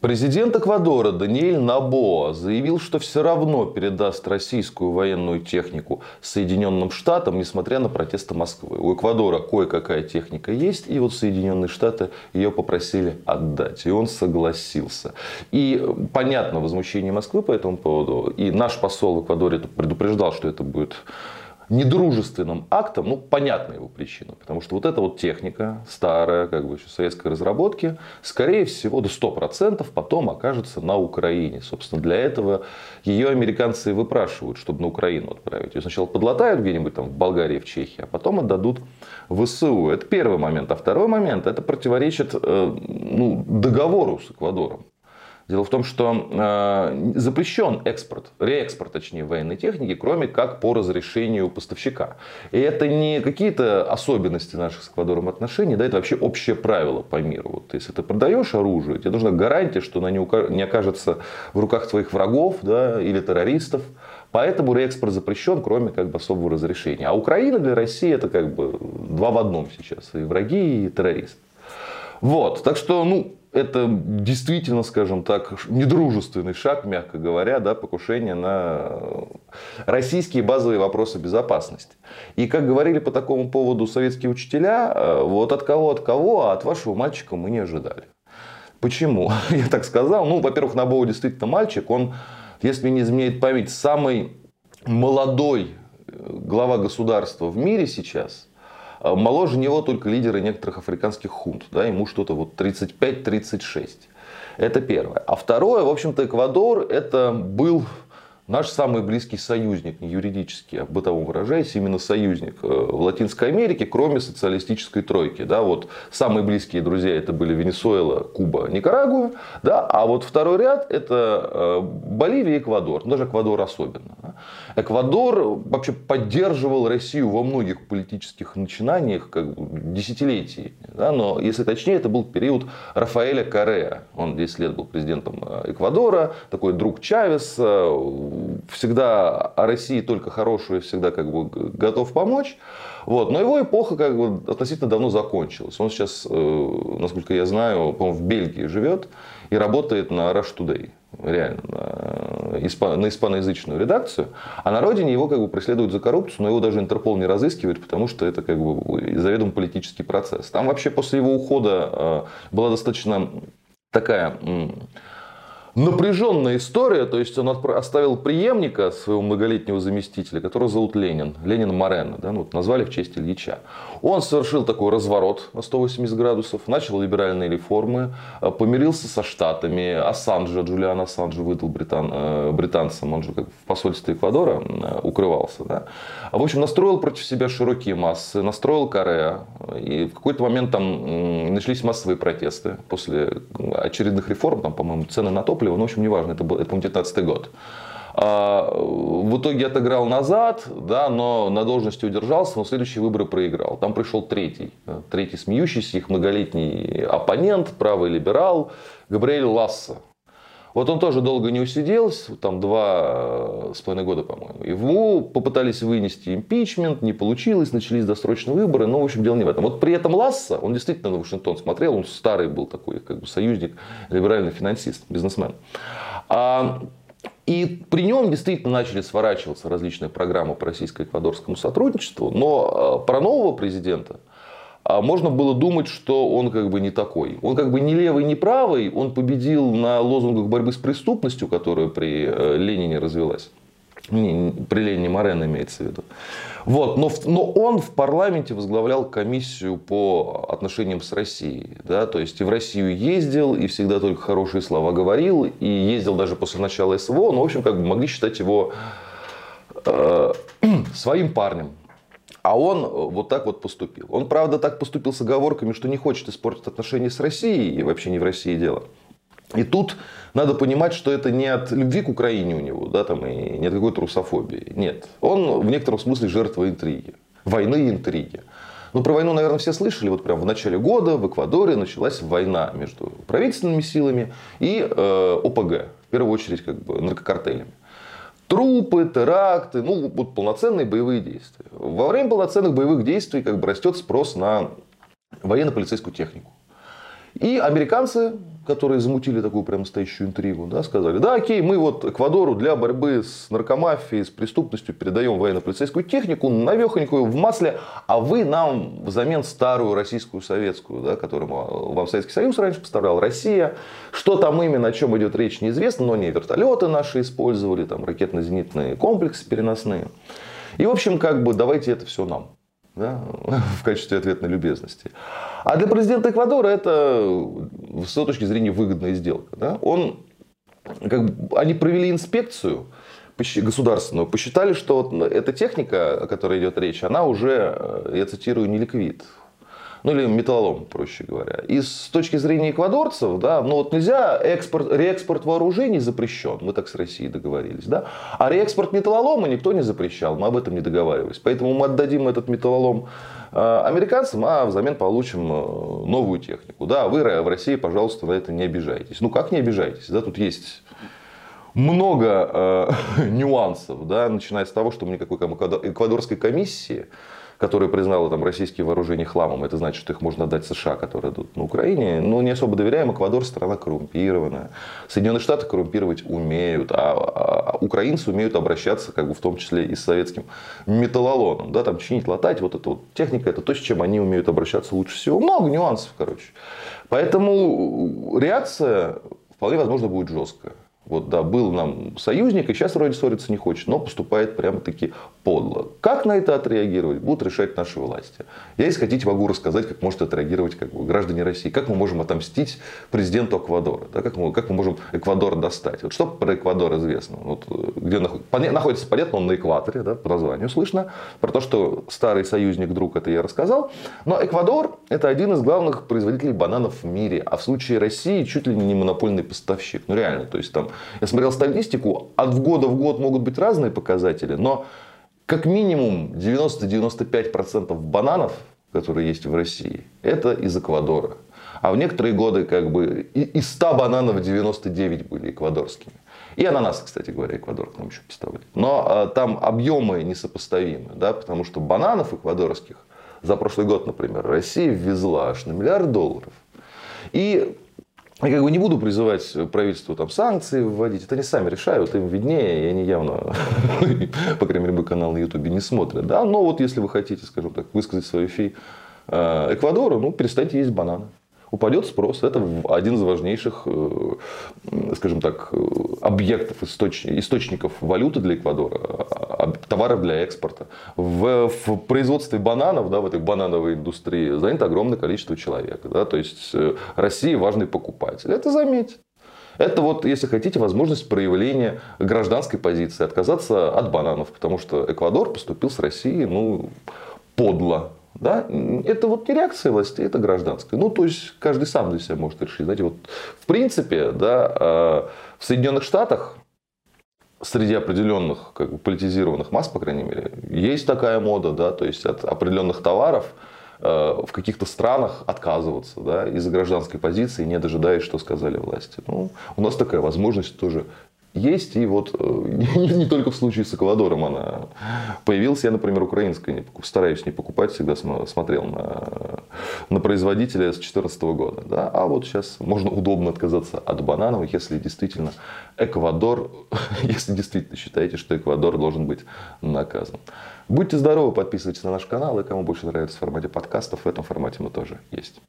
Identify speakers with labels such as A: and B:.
A: Президент Эквадора Даниэль Набоа заявил, что все равно передаст российскую военную технику Соединенным Штатам, несмотря на протесты Москвы. У Эквадора кое-какая техника есть, и вот Соединенные Штаты ее попросили отдать. И он согласился. И понятно возмущение Москвы по этому поводу. И наш посол в Эквадоре предупреждал, что это будет недружественным актом, ну, понятна его причина. Потому что вот эта вот техника, старая, как бы еще советской разработки, скорее всего, до 100% потом окажется на Украине. Собственно, для этого ее американцы выпрашивают, чтобы на Украину отправить. Ее сначала подлатают где-нибудь там в Болгарии, в Чехии, а потом отдадут в ВСУ. Это первый момент. А второй момент, это противоречит э, ну, договору с Эквадором. Дело в том, что э, запрещен экспорт, реэкспорт, точнее, военной техники, кроме как по разрешению поставщика. И это не какие-то особенности наших с Эквадором отношений, да, это вообще общее правило по миру. Вот, если ты продаешь оружие, тебе нужна гарантия, что оно не окажется в руках твоих врагов да, или террористов. Поэтому реэкспорт запрещен, кроме как бы особого разрешения. А Украина для России это как бы два в одном сейчас. И враги, и террористы. Вот. Так что, ну, это действительно, скажем так, недружественный шаг, мягко говоря, да, покушение на российские базовые вопросы безопасности. И как говорили по такому поводу советские учителя, э, вот от кого, от кого, а от вашего мальчика мы не ожидали. Почему? Я так сказал. Ну, во-первых, Набоу действительно мальчик. Он, если не изменяет память, самый молодой э, глава государства в мире сейчас – моложе него только лидеры некоторых африканских хунт. Да, ему что-то вот 35-36. Это первое. А второе, в общем-то, Эквадор это был наш самый близкий союзник, не юридический, а бытовом выражаясь, именно союзник э, в Латинской Америке, кроме социалистической тройки. Да, вот самые близкие друзья это были Венесуэла, Куба, Никарагуа, да, а вот второй ряд это э, Боливия и Эквадор, даже Эквадор особенно. Эквадор вообще поддерживал Россию во многих политических начинаниях как бы, десятилетий. Да, но если точнее, это был период Рафаэля Карея. Он 10 лет был президентом э, Эквадора, такой друг Чавеса, всегда о России только хорошую, всегда как бы готов помочь. Вот. Но его эпоха как бы относительно давно закончилась. Он сейчас, э, насколько я знаю, в Бельгии живет и работает на Rush Today. Реально, на, испаноязычную редакцию. А на родине его как бы преследуют за коррупцию, но его даже Интерпол не разыскивает, потому что это как бы заведомо политический процесс. Там вообще после его ухода э, была достаточно такая напряженная история, то есть он оставил преемника своего многолетнего заместителя, которого зовут Ленин, Ленин Морено, да, ну, вот назвали в честь Ильича. Он совершил такой разворот на 180 градусов, начал либеральные реформы, э, помирился со Штатами, Ассанжа, Джулиан Ассанжа выдал британ, э, британцам, он же как в посольстве Эквадора э, укрывался. Да. В общем, настроил против себя широкие массы, настроил Корея, и в какой-то момент там начались массовые протесты после очередных реформ, там, по-моему, цены на топливо, ну, в общем, неважно, это был, это, 19 год. А, в итоге отыграл назад, да, но на должности удержался, но следующие выборы проиграл. Там пришел третий, третий смеющийся, их многолетний оппонент, правый либерал Габриэль Ласса. Вот он тоже долго не усиделся, там два с половиной года, по-моему. Ему попытались вынести импичмент, не получилось, начались досрочные выборы, но, в общем, дело не в этом. Вот при этом Ласса, он действительно на Вашингтон смотрел, он старый был такой, как бы союзник, либеральный финансист, бизнесмен. А, и при нем действительно начали сворачиваться различные программы по российско-эквадорскому сотрудничеству, но а, про нового президента можно было думать, что он как бы не такой. Он как бы не левый, не правый, он победил на лозунгах борьбы с преступностью, которая при э, Ленине развелась. Не, при Ленине Морен имеется в виду. Вот, но, но он в парламенте возглавлял комиссию по отношениям с Россией. Да, то есть и в Россию ездил, и всегда только хорошие слова говорил, и ездил даже после начала СВО. Но, в общем, как бы могли считать его э, своим парнем. А он э, вот так вот поступил. Он, правда, так поступил с оговорками, что не хочет испортить отношения с Россией, и вообще не в России дело. И тут надо понимать, что это не от любви к Украине у него, да, там, и не от какой-то русофобии. Нет. Он в некотором смысле жертва интриги. Войны и интриги. Ну, про войну, наверное, все слышали. Вот прямо в начале года в Эквадоре началась война между правительственными силами и э, ОПГ. В первую очередь, как бы, наркокартелями. Трупы, теракты, ну вот полноценные боевые действия. Во время полноценных боевых действий как бы растет спрос на военно-полицейскую технику. И американцы, которые замутили такую прям настоящую интригу, да, сказали, да, окей, мы вот Эквадору для борьбы с наркомафией, с преступностью передаем военно-полицейскую технику, навехонькую в масле, а вы нам взамен старую российскую советскую, да, которую вам Советский Союз раньше поставлял, Россия. Что там именно, о чем идет речь, неизвестно, но не вертолеты наши использовали, там ракетно-зенитные комплексы переносные. И, в общем, как бы давайте это все нам да, в качестве ответной любезности. А для президента Эквадора это с той точки зрения выгодная сделка. Да? Он, как бы, они провели инспекцию государственную, посчитали, что вот эта техника, о которой идет речь, она уже, э, я цитирую, не ликвид ну или металлолом, проще говоря. И с точки зрения эквадорцев, да, ну вот нельзя экспорт, реэкспорт вооружений запрещен, мы так с Россией договорились, да, а реэкспорт металлолома никто не запрещал, мы об этом не договаривались. Поэтому мы отдадим этот металлолом э, американцам, а взамен получим э, новую технику. Да, вы в России, пожалуйста, на это не обижайтесь. Ну как не обижайтесь? Да, тут есть много э, нюансов, да, начиная с того, что никакой эквадорской комиссии которая признала там российские вооружения хламом, это значит, что их можно отдать США, которые идут на Украине. Ну, не особо доверяем. Эквадор страна коррумпированная. Соединенные Штаты коррумпировать умеют, а, а, а украинцы умеют обращаться, как бы в том числе и с советским металлолоном. Да, там чинить, латать, вот эта вот техника, это то, с чем они умеют обращаться лучше всего. Много нюансов, короче. Поэтому реакция вполне возможно будет жесткая. Вот, да, был нам союзник, и сейчас вроде ссориться не хочет, но поступает прямо-таки подло. Как на это отреагировать, будут решать наши власти. Я, если хотите, могу рассказать, как может отреагировать как бы, граждане России. Как мы можем отомстить президенту Эквадора. Да, как, мы, как мы можем Эквадор достать. Вот что про Эквадор известно? Вот, где находится, понятно, он на экваторе, да, по названию слышно. Про то, что старый союзник, друг, это я рассказал. Но Эквадор это один из главных производителей бананов в мире. А в случае России чуть ли не монопольный поставщик. Ну реально, то есть там я смотрел статистику, от года в год могут быть разные показатели, но как минимум 90-95% бананов, которые есть в России, это из Эквадора. А в некоторые годы как бы из 100 бананов 99 были эквадорскими. И ананасы, кстати говоря, Эквадор к нам еще поставляет. Но а, там объемы несопоставимы, да, потому что бананов эквадорских за прошлый год, например, Россия ввезла аж на миллиард долларов. И я как бы не буду призывать правительство там санкции вводить. Это они сами решают, им виднее, и они явно, по крайней мере, канал на Ютубе не смотрят. Да? Но вот если вы хотите, скажем так, высказать свою фи э, Эквадору, ну, перестаньте есть бананы упадет спрос. Это один из важнейших, э, скажем так, объектов, источников валюты для Эквадора, товаров для экспорта. В, в производстве бананов, да, в этой банановой индустрии занято огромное количество человек. Да, то есть э, Россия важный покупатель. Это заметьте. Это вот, если хотите, возможность проявления гражданской позиции, отказаться от бананов, потому что Эквадор поступил с Россией, ну, подло, да? Это вот не реакция власти, это гражданская. Ну, то есть, каждый сам для себя может решить. Знаете, вот, в принципе, да, э, в Соединенных Штатах среди определенных как бы, политизированных масс, по крайней мере, есть такая мода, да, то есть от определенных товаров э, в каких-то странах отказываться да, из-за гражданской позиции, не дожидаясь, что сказали власти. Ну, у нас такая возможность тоже есть. И вот э, не, только в случае с Эквадором она появилась. Я, например, украинская не покуп, стараюсь не покупать, всегда смотрел на, на производителя с 2014 года. Да? А вот сейчас можно удобно отказаться от бананов, если действительно Эквадор, если действительно считаете, что Эквадор должен быть наказан. Будьте здоровы, подписывайтесь на наш канал, и кому больше нравится в формате подкастов, в этом формате мы тоже есть.